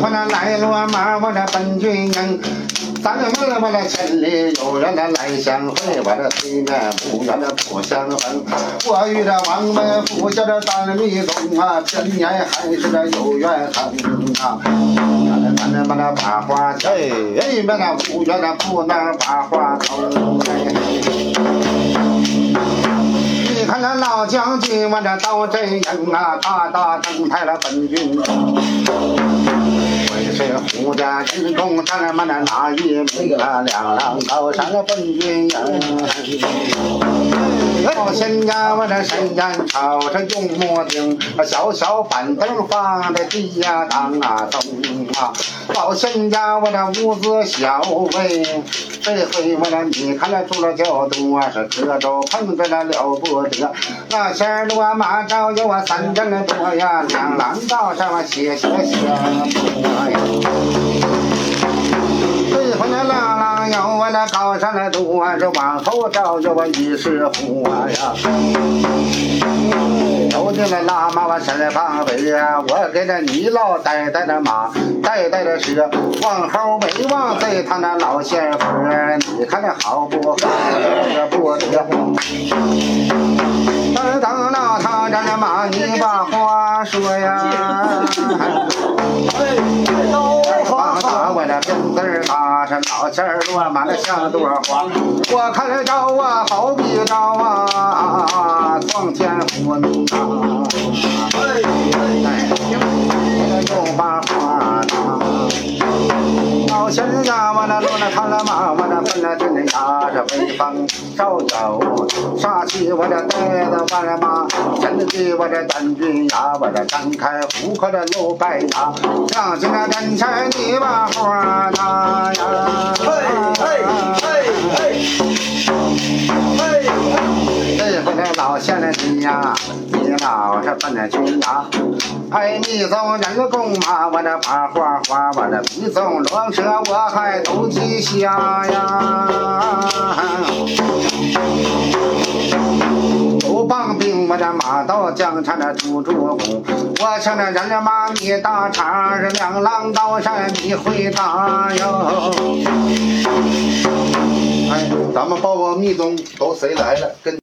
回那来罗马，我这本军营。咱们我这千里有缘的来相会，我这对面不远的不相逢。我与这王门府下这大迷踪啊，千年还是这有缘分啊。咱咱咱把那把花哎，哎，把那不远的不能把花头。你看那老将军，我这到阵营啊，大大登台了本军。会是胡家军功，咱们那哪一名啊？两浪高山的本军营。老仙家，我这山间朝着用木钉，小小板凳放在地呀当啊咚啊。老仙家，我这屋子小喂，这回我这你看那住了较多，是磕着碰着那了不得。那前罗马招有我三阵多呀，两浪道上我写写写呀。最后那浪浪有我那高山的多，这往后照着我一世虎呀。有的那拉马我身旁背呀，我给那你老带带的马，带带的车，往后没往这他那老仙妇你看那好不好？这不得。等等到他这马，你把话说呀。大，这老仙儿落满了像朵花。我看着着啊，好比着啊，撞天火明啊！看了他了马，我这奔了真呀，这威风照耀，杀气我这带的我的马，真的我这单军呀，我这张开虎口的露白牙，让进那真前你把花拿呀！嘿嘿嘿嘿这回这老仙儿你呀，老是奔了军呀，哎，你走人工马，我这把花花，我这你走龙蛇，我还都记下呀。都棒兵，我这马到江山的朱主公，我向那人家马你打岔，是两浪高山你回答哟。哎，咱们报告密宗都谁来了？跟。